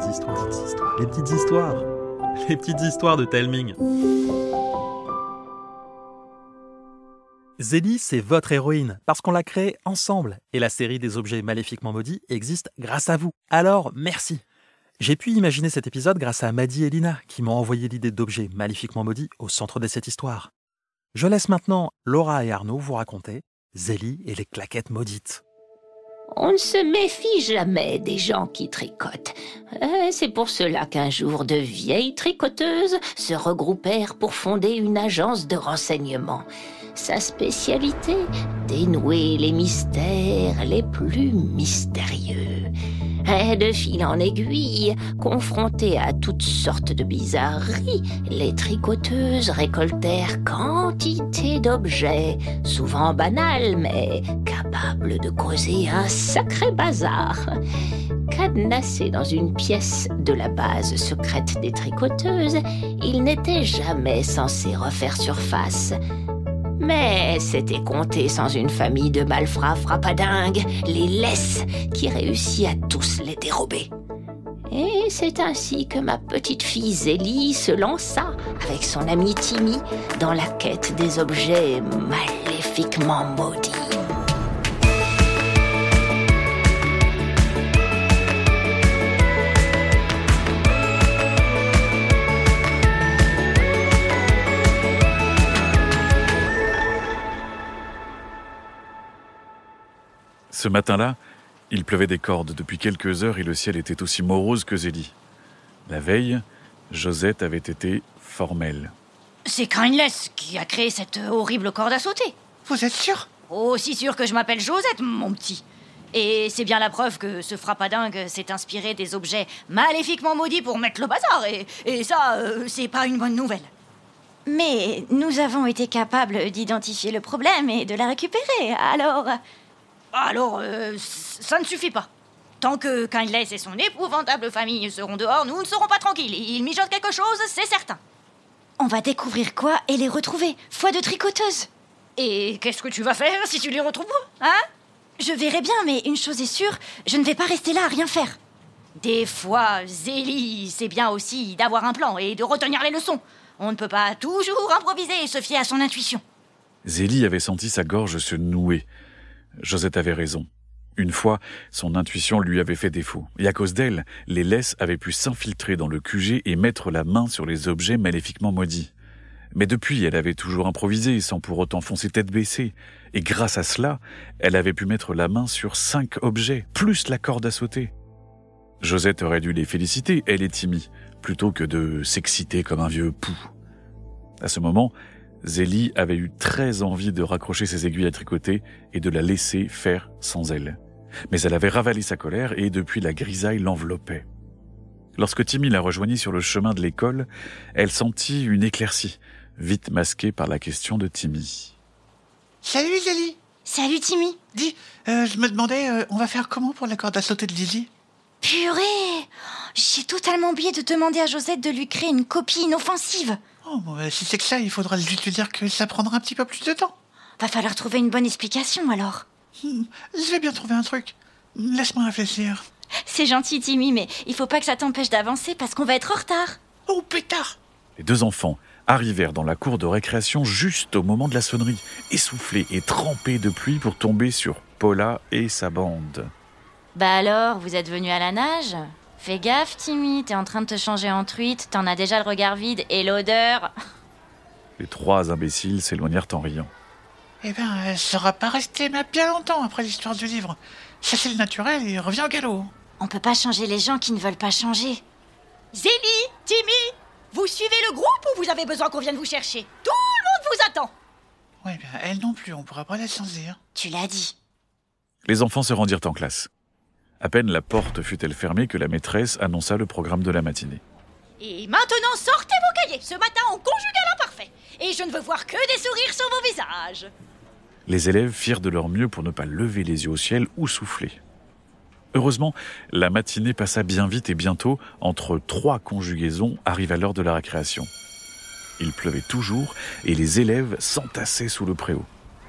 Les petites histoires. Les petites histoires de Telming. Zélie, c'est votre héroïne, parce qu'on l'a créée ensemble, et la série des objets maléfiquement maudits existe grâce à vous. Alors, merci. J'ai pu imaginer cet épisode grâce à Maddy et Lina, qui m'ont envoyé l'idée d'objets maléfiquement maudits au centre de cette histoire. Je laisse maintenant Laura et Arnaud vous raconter Zélie et les claquettes maudites. On ne se méfie jamais des gens qui tricotent. Euh, C'est pour cela qu'un jour de vieilles tricoteuses se regroupèrent pour fonder une agence de renseignement. Sa spécialité, dénouer les mystères les plus mystérieux. Et de fil en aiguille, confrontées à toutes sortes de bizarreries, les tricoteuses récoltèrent quantité d'objets, souvent banals, mais capables de causer un sacré bazar. Cadenassés dans une pièce de la base secrète des tricoteuses, ils n'étaient jamais censés refaire surface. Mais c'était compté sans une famille de malfrats frappadingues, les laisses, qui réussit à tous les dérober. Et c'est ainsi que ma petite fille Zélie se lança avec son amie Timmy dans la quête des objets maléfiquement maudits. Ce matin-là, il pleuvait des cordes depuis quelques heures et le ciel était aussi morose que Zélie. La veille, Josette avait été formelle. C'est Kindless qui a créé cette horrible corde à sauter. Vous êtes sûr? Aussi sûr que je m'appelle Josette, mon petit. Et c'est bien la preuve que ce frappadingue s'est inspiré des objets maléfiquement maudits pour mettre le bazar. Et, et ça, euh, c'est pas une bonne nouvelle. Mais nous avons été capables d'identifier le problème et de la récupérer, alors... Alors, euh, ça ne suffit pas. Tant que Kindless et son épouvantable famille seront dehors, nous ne serons pas tranquilles. Ils mijotent quelque chose, c'est certain. On va découvrir quoi et les retrouver. Foi de tricoteuse. Et qu'est-ce que tu vas faire si tu les retrouves Hein? Je verrai bien, mais une chose est sûre, je ne vais pas rester là à rien faire. Des fois, Zélie, c'est bien aussi d'avoir un plan et de retenir les leçons. On ne peut pas toujours improviser et se fier à son intuition. Zélie avait senti sa gorge se nouer. Josette avait raison. Une fois, son intuition lui avait fait défaut, et à cause d'elle, les laisses avaient pu s'infiltrer dans le QG et mettre la main sur les objets maléfiquement maudits. Mais depuis, elle avait toujours improvisé, sans pour autant foncer tête baissée, et grâce à cela, elle avait pu mettre la main sur cinq objets, plus la corde à sauter. Josette aurait dû les féliciter, elle et Timmy, plutôt que de s'exciter comme un vieux pou. À ce moment, Zélie avait eu très envie de raccrocher ses aiguilles à tricoter et de la laisser faire sans elle. Mais elle avait ravalé sa colère et depuis la grisaille l'enveloppait. Lorsque Timmy la rejoignit sur le chemin de l'école, elle sentit une éclaircie, vite masquée par la question de Timmy. Salut Zélie Salut Timmy. Dis, euh, je me demandais, euh, on va faire comment pour la corde à sauter de Lily? Purée J'ai totalement oublié de demander à Josette de lui créer une copie inoffensive. Oh, euh, si c'est que ça, il faudra juste lui dire que ça prendra un petit peu plus de temps. Va falloir trouver une bonne explication alors. Hmm, je vais bien trouver un truc. Laisse-moi réfléchir. C'est gentil Timmy, mais il faut pas que ça t'empêche d'avancer parce qu'on va être en retard. Oh, pétard Les deux enfants arrivèrent dans la cour de récréation juste au moment de la sonnerie, essoufflés et trempés de pluie pour tomber sur Paula et sa bande. Bah alors, vous êtes venu à la nage? Fais gaffe Timmy, t'es en train de te changer en truite, t'en as déjà le regard vide et l'odeur. Les trois imbéciles s'éloignèrent en riant. Eh ben, elle sera pas restée mais bien longtemps après l'histoire du livre. Ça, c'est le naturel et revient au galop. On peut pas changer les gens qui ne veulent pas changer. Zélie, Timmy, vous suivez le groupe ou vous avez besoin qu'on vienne vous chercher? Tout le monde vous attend. Ouais, ben, elle non plus, on pourra pas la changer. Tu l'as dit. Les enfants se rendirent en classe. À peine la porte fut-elle fermée que la maîtresse annonça le programme de la matinée. Et maintenant, sortez vos cahiers. Ce matin, on conjugue à l'imparfait. Et je ne veux voir que des sourires sur vos visages. Les élèves firent de leur mieux pour ne pas lever les yeux au ciel ou souffler. Heureusement, la matinée passa bien vite et bientôt, entre trois conjugaisons, arriva l'heure de la récréation. Il pleuvait toujours et les élèves s'entassaient sous le préau.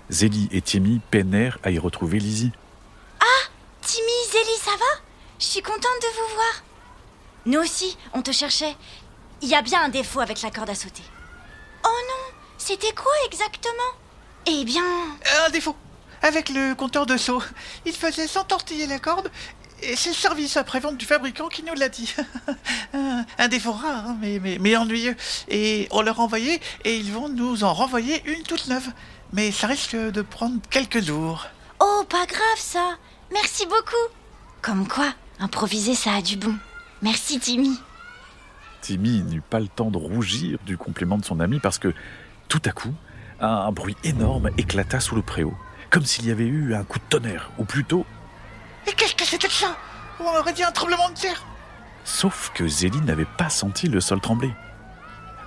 Zélie et Timmy peinèrent à y retrouver Lizzie. Timmy, Zélie, ça va? Je suis contente de vous voir. Nous aussi, on te cherchait. Il y a bien un défaut avec la corde à sauter. Oh non C'était quoi exactement? Eh bien... Un défaut. Avec le compteur de saut, il faisait s'entortiller la corde et c'est le service après-vente du fabricant qui nous l'a dit. un, défaut rare, hein, mais, mais, mais ennuyeux. Et on leur a envoyé et ils vont nous en renvoyer une toute neuve. Mais ça risque de prendre quelques jours. Oh, pas grave ça. Merci beaucoup. Comme quoi, improviser ça a du bon. Merci Timmy. Timmy n'eut pas le temps de rougir du compliment de son ami parce que, tout à coup, un bruit énorme éclata sous le préau, comme s'il y avait eu un coup de tonnerre, ou plutôt Et qu'est-ce que c'était que ça? On aurait dit un tremblement de terre. Sauf que Zélie n'avait pas senti le sol trembler.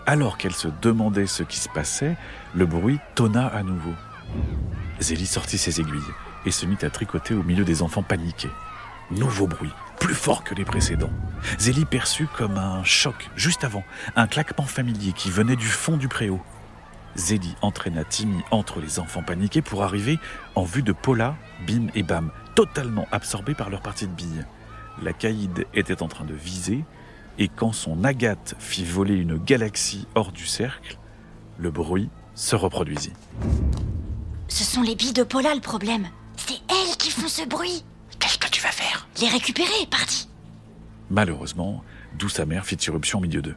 Alors qu'elle se demandait ce qui se passait, le bruit tonna à nouveau. Zélie sortit ses aiguilles et se mit à tricoter au milieu des enfants paniqués. Nouveau bruit, plus fort que les précédents. Zélie perçut comme un choc juste avant, un claquement familier qui venait du fond du préau. Zélie entraîna Timmy entre les enfants paniqués pour arriver en vue de Paula, Bim et Bam, totalement absorbés par leur partie de billes. La caïd était en train de viser, et quand son agate fit voler une galaxie hors du cercle, le bruit se reproduisit. Ce sont les billes de Paula le problème. C'est elles qui font ce bruit. Qu'est-ce que tu vas faire Les récupérer, parti. Malheureusement, d'où sa mère fit irruption au milieu d'eux.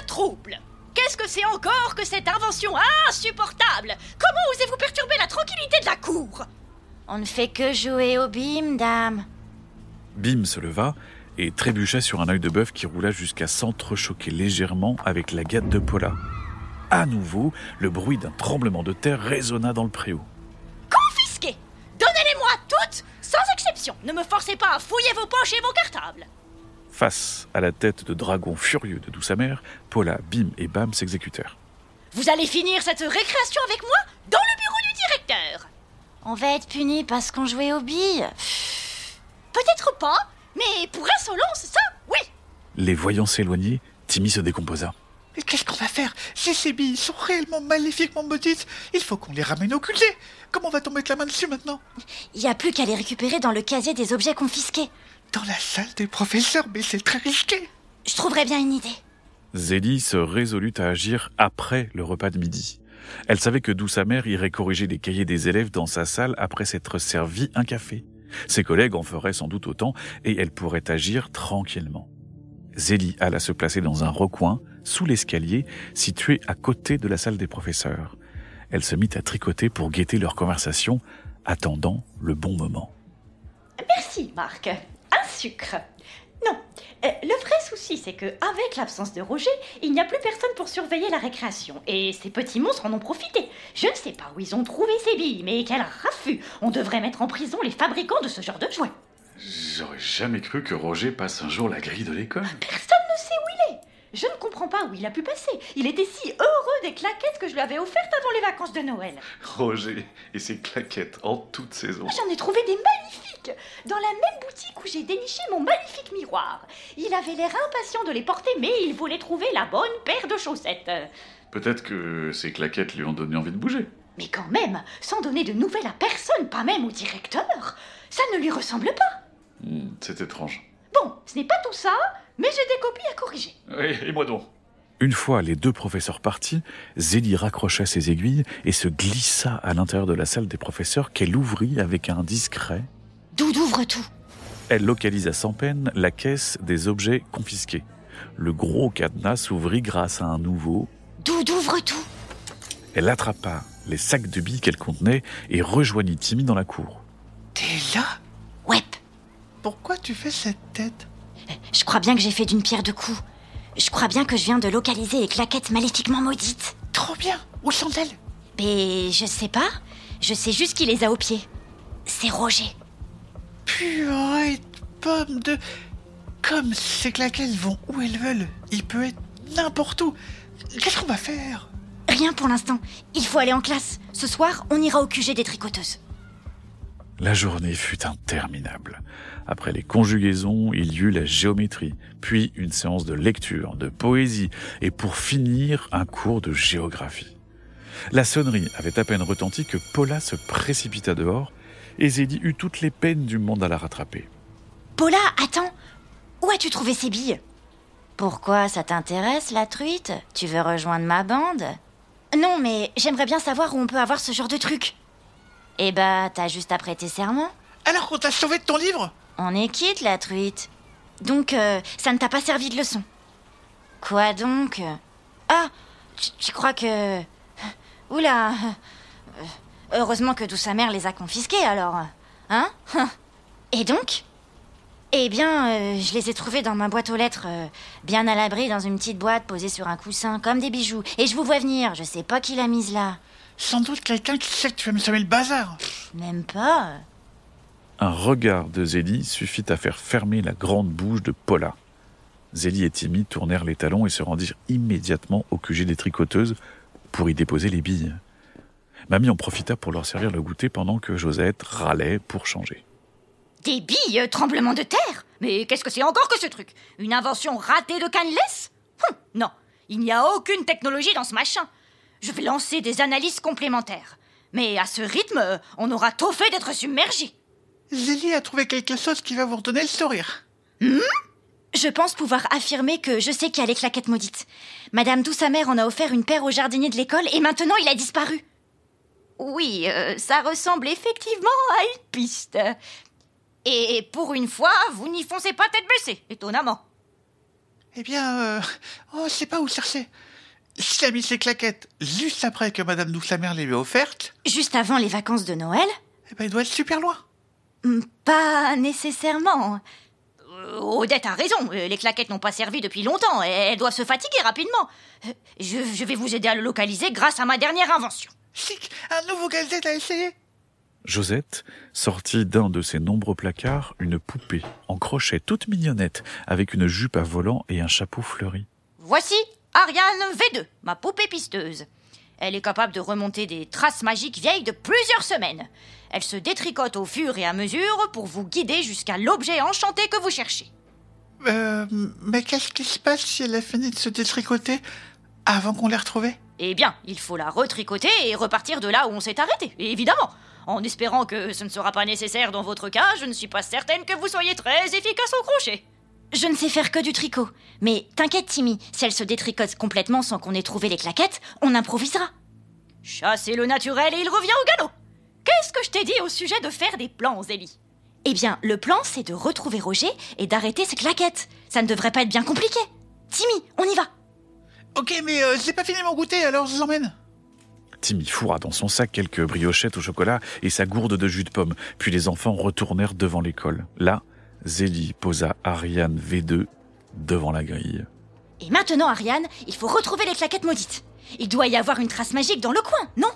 La trouble Qu'est-ce que c'est encore que cette invention insupportable? Comment osez-vous perturber la tranquillité de la cour? On ne fait que jouer au bim, dame. Bim se leva et trébucha sur un œil de bœuf qui roula jusqu'à s'entrechoquer légèrement avec la gâte de Paula. À nouveau, le bruit d'un tremblement de terre résonna dans le préau. Donnez-les-moi toutes, sans exception Ne me forcez pas à fouiller vos poches et vos cartables Face à la tête de dragon furieux de douce mère, Paula, Bim et Bam s'exécutèrent. Vous allez finir cette récréation avec moi dans le bureau du directeur On va être punis parce qu'on jouait aux billes. Peut-être pas, mais pour insolence, ça, oui Les voyant s'éloigner, Timmy se décomposa. Mais qu'est-ce qu'on va faire? Si ces billes sont réellement maléfiquement maudites, il faut qu'on les ramène au QG. Comment va-t-on mettre la main dessus maintenant? Il n'y a plus qu'à les récupérer dans le casier des objets confisqués. Dans la salle des professeurs, mais c'est très risqué. Je trouverais bien une idée. Zélie se résolut à agir après le repas de midi. Elle savait que d'où sa mère irait corriger les cahiers des élèves dans sa salle après s'être servi un café. Ses collègues en feraient sans doute autant et elle pourrait agir tranquillement. Zélie alla se placer dans un recoin, sous l'escalier, situé à côté de la salle des professeurs. Elle se mit à tricoter pour guetter leur conversation, attendant le bon moment. Merci, Marc. Un sucre. Non, euh, le vrai souci, c'est que avec l'absence de Roger, il n'y a plus personne pour surveiller la récréation. Et ces petits monstres en ont profité. Je ne sais pas où ils ont trouvé ces billes, mais quel raffut On devrait mettre en prison les fabricants de ce genre de jouets. J'aurais jamais cru que Roger passe un jour la grille de l'école. Personne ne sait où il est. Je ne comprends pas où il a pu passer. Il était si heureux des claquettes que je lui avais offertes avant les vacances de Noël. Roger et ses claquettes en toute saison. J'en ai trouvé des magnifiques dans la même boutique où j'ai déniché mon magnifique miroir. Il avait l'air impatient de les porter, mais il voulait trouver la bonne paire de chaussettes. Peut-être que ces claquettes lui ont donné envie de bouger. Mais quand même, sans donner de nouvelles à personne, pas même au directeur, ça ne lui ressemble pas. Hmm, C'est étrange. Bon, ce n'est pas tout ça, mais j'ai des copies à corriger. Oui, et moi donc? Une fois les deux professeurs partis, Zélie raccrocha ses aiguilles et se glissa à l'intérieur de la salle des professeurs qu'elle ouvrit avec un discret. D'où ouvre tout? Elle localisa sans peine la caisse des objets confisqués. Le gros cadenas s'ouvrit grâce à un nouveau. D'où ouvre tout? Elle attrapa les sacs de billes qu'elle contenait et rejoignit Timmy dans la cour. T'es là? Ouais, Pourquoi tu fais cette tête? Je crois bien que j'ai fait d'une pierre deux coups. Je crois bien que je viens de localiser les claquettes maléfiquement maudites. Trop bien Où sont-elles? Mais je sais pas. Je sais juste qui les a au pied. C'est Roger. Purée de pommes de... Comme ces claquettes vont où elles veulent, il peut être n'importe où. Qu'est-ce qu'on va faire? Rien pour l'instant. Il faut aller en classe. Ce soir, on ira au QG des tricoteuses. La journée fut interminable. Après les conjugaisons, il y eut la géométrie, puis une séance de lecture, de poésie, et pour finir, un cours de géographie. La sonnerie avait à peine retenti que Paula se précipita dehors, et Zélie eut toutes les peines du monde à la rattraper. Paula, attends. Où as-tu as-tu trouvé ces billes? Pourquoi ça t'intéresse, la truite? Tu veux rejoindre ma bande? Non, mais j'aimerais bien savoir où on peut avoir ce genre de truc. Eh bah, t'as juste à prêter serment. Alors qu'on t'a sauvé de ton livre? On est quitte, la truite. Donc, euh, ça ne t'a pas servi de leçon. Quoi donc Ah, tu, tu crois que... Oula euh, Heureusement que douce sa mère les a confisqués, alors. Hein Et donc? Eh bien, euh, je les ai trouvés dans ma boîte aux lettres, euh, bien à l'abri dans une petite boîte posée sur un coussin, comme des bijoux. Et je vous vois venir, je sais pas qui l'a mise là. Sans doute quelqu'un qui sait que tu vas me semer le bazar. Même pas. Un regard de Zélie suffit à faire fermer la grande bouche de Paula. Zélie et Timmy tournèrent les talons et se rendirent immédiatement au QG des tricoteuses pour y déposer les billes. Mamie en profita pour leur servir le goûter pendant que Josette râlait pour changer. Des billes, tremblement de terre? Mais qu'est-ce que c'est encore que ce truc? Une invention ratée de Canless Hum, Non, il n'y a aucune technologie dans ce machin. Je vais lancer des analyses complémentaires. Mais à ce rythme, on aura tôt fait d'être submergé. Zélie a trouvé quelque chose qui va vous redonner le sourire. Je pense pouvoir affirmer que je sais qui a les claquettes maudites. Madame douce mère en a offert une paire au jardinier de l'école et maintenant il a disparu. Oui, euh, ça ressemble effectivement à une piste. Et pour une fois, vous n'y foncez pas tête baissée, étonnamment. Eh bien, euh, oh, je sais pas où chercher. S'il a mis ses claquettes juste après que Madame douce mère les lui a offertes, Juste avant les vacances de Noël eh ben, il doit être super loin. Hmm, Pas nécessairement. Euh, Odette a raison, les claquettes n'ont pas servi depuis longtemps, et elles doivent se fatiguer rapidement. Euh, Je, je vais vous aider à le localiser grâce à ma dernière invention. Chic, un nouveau gadget à essayer. Josette sortit d'un de ses nombreux placards une poupée en crochet toute mignonnette avec une jupe à volant et un chapeau fleuri. Voici Ariane V2, ma poupée pisteuse. Elle est capable de remonter des traces magiques vieilles de plusieurs semaines. Elle se détricote au fur et à mesure pour vous guider jusqu'à l'objet enchanté que vous cherchez. Euh, mais qu'est-ce qui se passe si elle a fini de se détricoter avant qu'on l'ait retrouvée? Eh bien, il faut la retricoter et repartir de là où on s'est arrêté, évidemment. En espérant que ce ne sera pas nécessaire dans votre cas, je ne suis pas certaine que vous soyez très efficace au crochet. Je ne sais faire que du tricot. Mais t'inquiète, Timmy, si elle se détricote complètement sans qu'on ait trouvé les claquettes, on improvisera. Chassez le naturel et il revient au galop. Qu'est-ce que je t'ai dit au sujet de faire des plans, Zélie? Eh bien, le plan, c'est de retrouver Roger et d'arrêter ses claquettes. Ça ne devrait pas être bien compliqué. Timmy, on y va. Ok, mais euh, j'ai pas fini mon goûter, alors je vous emmène. Timmy fourra dans son sac quelques briochettes au chocolat et sa gourde de jus de pomme, puis les enfants retournèrent devant l'école. Là, Zélie posa Ariane V2 devant la grille. Et maintenant, Ariane, il faut retrouver les claquettes maudites. Il doit y avoir une trace magique dans le coin, non?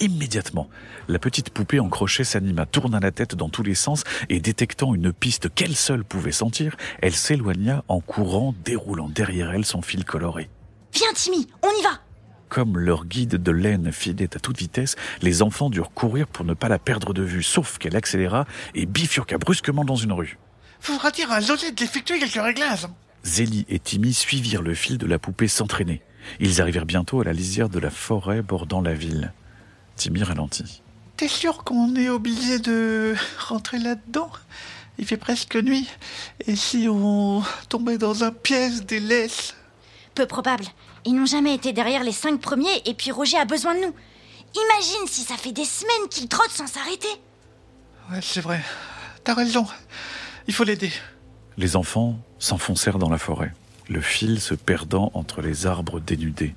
Immédiatement, la petite poupée en crochet s'anima, tourna la tête dans tous les sens et détectant une piste qu'elle seule pouvait sentir, elle s'éloigna en courant, déroulant derrière elle son fil coloré. Viens, Timmy, on y va. Comme leur guide de laine filait à toute vitesse, les enfants durent courir pour ne pas la perdre de vue, sauf qu'elle accéléra et bifurqua brusquement dans une rue. Faudra dire à Josette d'effectuer quelques réglages. Zélie et Timmy suivirent le fil de la poupée s'entraîner. Ils arrivèrent bientôt à la lisière de la forêt bordant la ville. Timmy ralentit. T'es sûr qu'on est obligé de rentrer là-dedans? Il fait presque nuit. Et si on tombait dans un piège des laisses? Peu probable. Ils n'ont jamais été derrière les cinq premiers et puis Roger a besoin de nous. Imagine si ça fait des semaines qu'il trotte sans s'arrêter. Ouais, c'est vrai. T'as raison. Il faut l'aider. Les enfants s'enfoncèrent dans la forêt, le fil se perdant entre les arbres dénudés.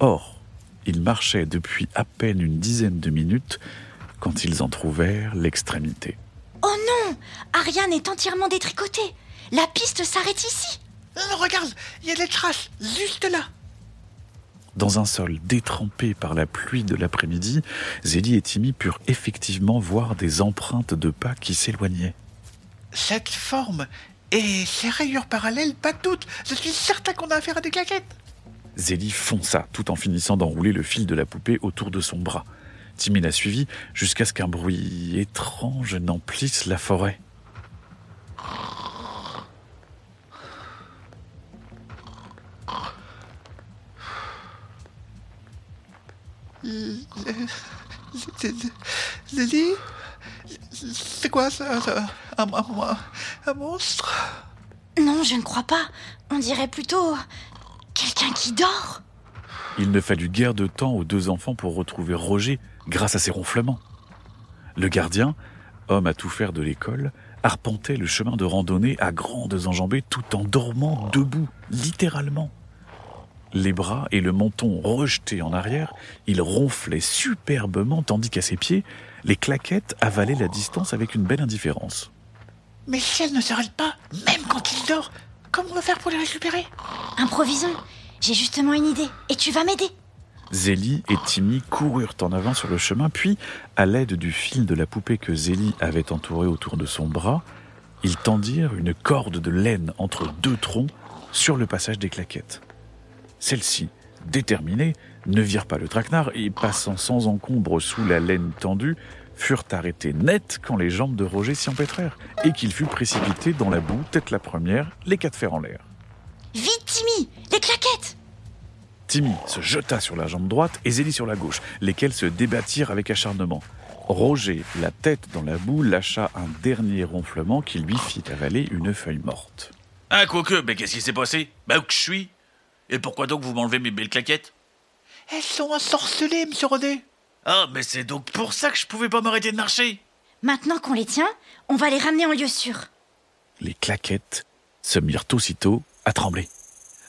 Or, ils marchaient depuis à peine une dizaine de minutes quand ils en trouvèrent l'extrémité. Oh non Ariane est entièrement détricotée. La piste s'arrête ici. Non, regarde, il y a des traces juste là. Dans un sol détrempé par la pluie de l'après-midi, Zélie et Timmy purent effectivement voir des empreintes de pas qui s'éloignaient. Cette forme et ces rayures parallèles, pas doute. Je suis certain qu'on a affaire à des claquettes. Zélie fonça tout en finissant d'enrouler le fil de la poupée autour de son bras. Timmy la suivit jusqu'à ce qu'un bruit étrange n'emplisse la forêt. Lily C'est quoi ça, ça un, un- un monstre? Non, Non, je ne crois pas. On dirait plutôt quelqu'un qui dort. Il ne fallut guère de temps aux deux enfants pour retrouver Roger grâce à ses ronflements. Le gardien, homme à tout faire de l'école, arpentait le chemin de randonnée à grandes enjambées tout en dormant debout, littéralement. Les bras et le menton rejetés en arrière, il ronflait superbement tandis qu'à ses pieds, les claquettes avalaient la distance avec une belle indifférence. Mais si elle ne s'arrête pas, même quand il dort, comment on va faire pour les récupérer? Improvisons. J'ai justement une idée. Et tu vas m'aider. Zélie et Timmy coururent en avant sur le chemin, puis, à l'aide du fil de la poupée que Zélie avait entouré autour de son bras, ils tendirent une corde de laine entre deux troncs sur le passage des claquettes. Celles-ci, déterminées, ne virent pas le traquenard et, passant sans encombre sous la laine tendue, furent arrêtées net quand les jambes de Roger s'y empêtrèrent et qu'il fut précipité dans la boue, tête la première, les quatre fers en l'air. Vite, Timmy Les claquettes Timmy se jeta sur la jambe droite et Zélie sur la gauche, lesquels se débattirent avec acharnement. Roger, la tête dans la boue, lâcha un dernier ronflement qui lui fit avaler une feuille morte. Ah, quoique, mais qu'est-ce qui s'est passé? Bah, où que je suis? Et pourquoi donc vous m'enlevez mes belles claquettes? Elles sont ensorcelées, monsieur Rodet. Ah, mais c'est donc pour ça que je pouvais pas m'arrêter de marcher Maintenant qu'on les tient, on va les ramener en lieu sûr. Les claquettes se mirent aussitôt à trembler.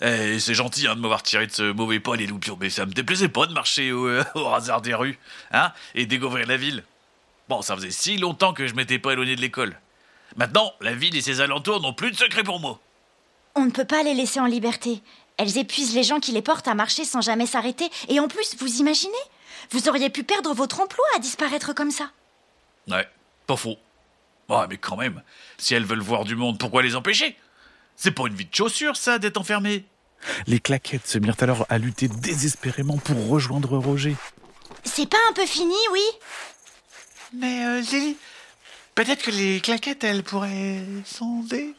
Eh, c'est gentil hein, de m'avoir tiré de ce mauvais pas, les loupions, mais ça me déplaisait pas de marcher au, euh, au hasard des rues, hein, et découvrir la ville. Bon, ça faisait si longtemps que je m'étais pas éloigné de l'école. Maintenant, la ville et ses alentours n'ont plus de secret pour moi. On ne peut pas les laisser en liberté. Elles épuisent les gens qui les portent à marcher sans jamais s'arrêter. Et en plus, vous imaginez Vous auriez pu perdre votre emploi à disparaître comme ça. Ouais, pas faux. Ouais, mais quand même, si elles veulent voir du monde, pourquoi les empêcher? C'est pas une vie de chaussure, ça, d'être enfermé. Les claquettes se mirent alors à lutter désespérément pour rejoindre Roger. C'est pas un peu fini, oui? Mais euh, Zélie, peut-être que les claquettes, elles pourraient sonder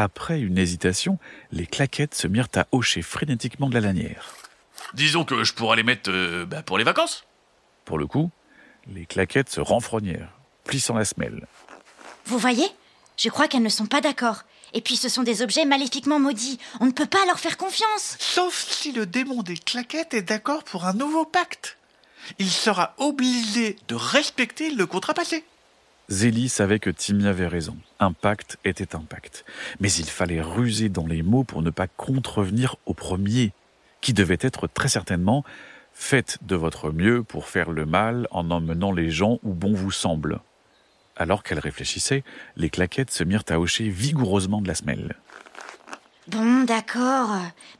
Après une hésitation, les claquettes se mirent à hocher frénétiquement de la lanière. Disons que je pourrais les mettre euh, bah, pour les vacances. Pour le coup, les claquettes se renfrognèrent, plissant la semelle. Vous voyez? Je crois qu'elles ne sont pas d'accord. Et puis ce sont des objets maléfiquement maudits. On ne peut pas leur faire confiance. Sauf si le démon des claquettes est d'accord pour un nouveau pacte. Il sera obligé de respecter le contrat passé. Zélie savait que Timmy avait raison. Un pacte était un pacte. Mais il fallait ruser dans les mots pour ne pas contrevenir au premier, qui devait être très certainement Faites de votre mieux pour faire le mal en emmenant les gens où bon vous semble. Alors qu'elle réfléchissait, les claquettes se mirent à hocher vigoureusement de la semelle. Bon, d'accord.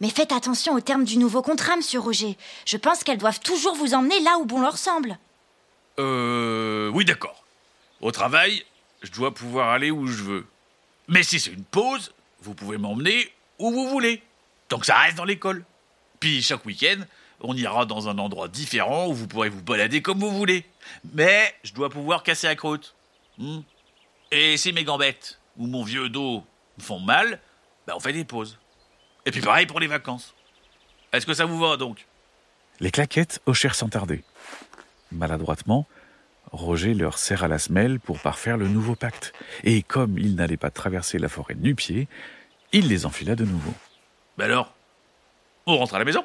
Mais faites attention aux termes du nouveau contrat, monsieur Roger. Je pense qu'elles doivent toujours vous emmener là où bon leur semble. Euh. Oui, d'accord. Au travail, je dois pouvoir aller où je veux. Mais si c'est une pause, vous pouvez m'emmener où vous voulez. Tant que ça reste dans l'école. Puis chaque week-end, on ira dans un endroit différent où vous pourrez vous balader comme vous voulez. Mais je dois pouvoir casser la croûte. Hmm. Et si mes gambettes ou mon vieux dos me font mal, bah on fait des pauses. Et puis pareil pour les vacances. Est-ce que ça vous va donc? Les claquettes hochèrent sans tarder. Maladroitement, Roger leur serra la semelle pour parfaire le nouveau pacte. Et comme il n'allait pas traverser la forêt nu pied, il les enfila de nouveau. Bah alors On rentre à la maison?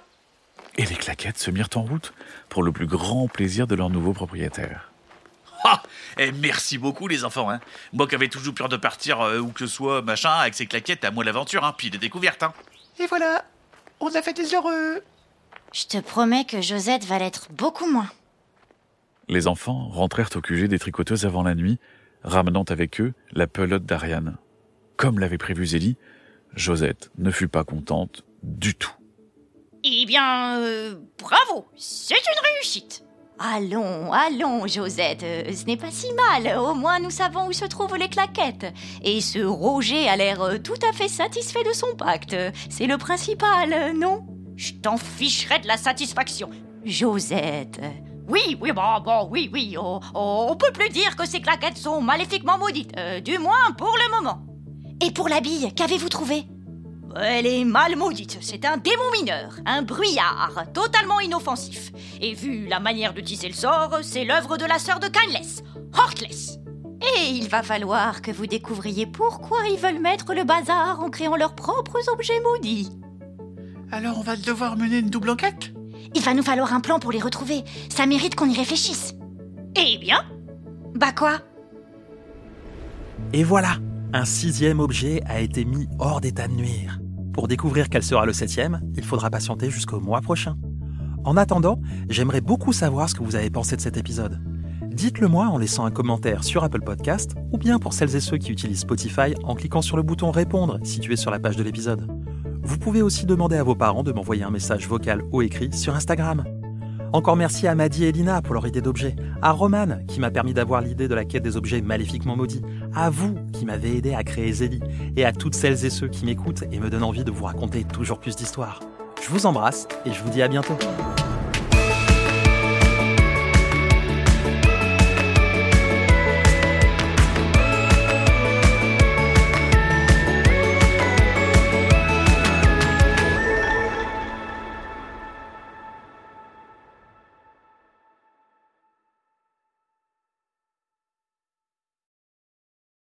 Et les claquettes se mirent en route pour le plus grand plaisir de leur nouveau propriétaire. Ah Et merci beaucoup les enfants. Hein. Moi qui avais toujours peur de partir euh, où que ce soit, machin, avec ces claquettes, à moi l'aventure, hein, puis les découvertes. Hein. Et voilà, on a fait des heureux. Je te promets que Josette va l'être beaucoup moins. Les enfants rentrèrent au QG des tricoteuses avant la nuit, ramenant avec eux la pelote d'Ariane. Comme l'avait prévu Zélie, Josette ne fut pas contente du tout. Eh bien, euh, bravo, c'est une réussite. Allons, allons, Josette, euh, ce n'est pas si mal. Au moins, nous savons où se trouvent les claquettes. Et ce Roger a l'air euh, tout à fait satisfait de son pacte. C'est le principal, non? Je t'en ficherai de la satisfaction. Josette. Oui, oui, bon, bon, oui, oui. oh, oh, on peut plus dire que ces claquettes sont maléfiquement maudites, euh, du moins pour le moment. Et pour la bille, qu'avez-vous trouvé Elle est mal maudite. C'est un démon mineur, un bruyard, totalement inoffensif. Et vu la manière de tisser le sort, c'est l'œuvre de la sœur de Kindless, Heartless. Et il va falloir que vous découvriez pourquoi ils veulent mettre le bazar en créant leurs propres objets maudits. Alors on va devoir mener une double enquête? Il va nous falloir un plan pour les retrouver. Ça mérite qu'on y réfléchisse. Eh bien, Bah quoi? Et voilà, un sixième objet a été mis hors d'état de nuire. Pour découvrir quel sera le septième, il faudra patienter jusqu'au mois prochain. En attendant, j'aimerais beaucoup savoir ce que vous avez pensé de cet épisode. Dites-le moi en laissant un commentaire sur Apple Podcast ou bien pour celles et ceux qui utilisent Spotify en cliquant sur le bouton répondre situé sur la page de l'épisode. Vous pouvez aussi demander à vos parents de m'envoyer un message vocal ou écrit sur Instagram. Encore merci à Maddy et Lina pour leur idée d'objet, à Roman qui m'a permis d'avoir l'idée de la quête des objets maléfiquement maudits, à vous qui m'avez aidé à créer Zélie, et à toutes celles et ceux qui m'écoutent et me donnent envie de vous raconter toujours plus d'histoires. Je vous embrasse et je vous dis à bientôt.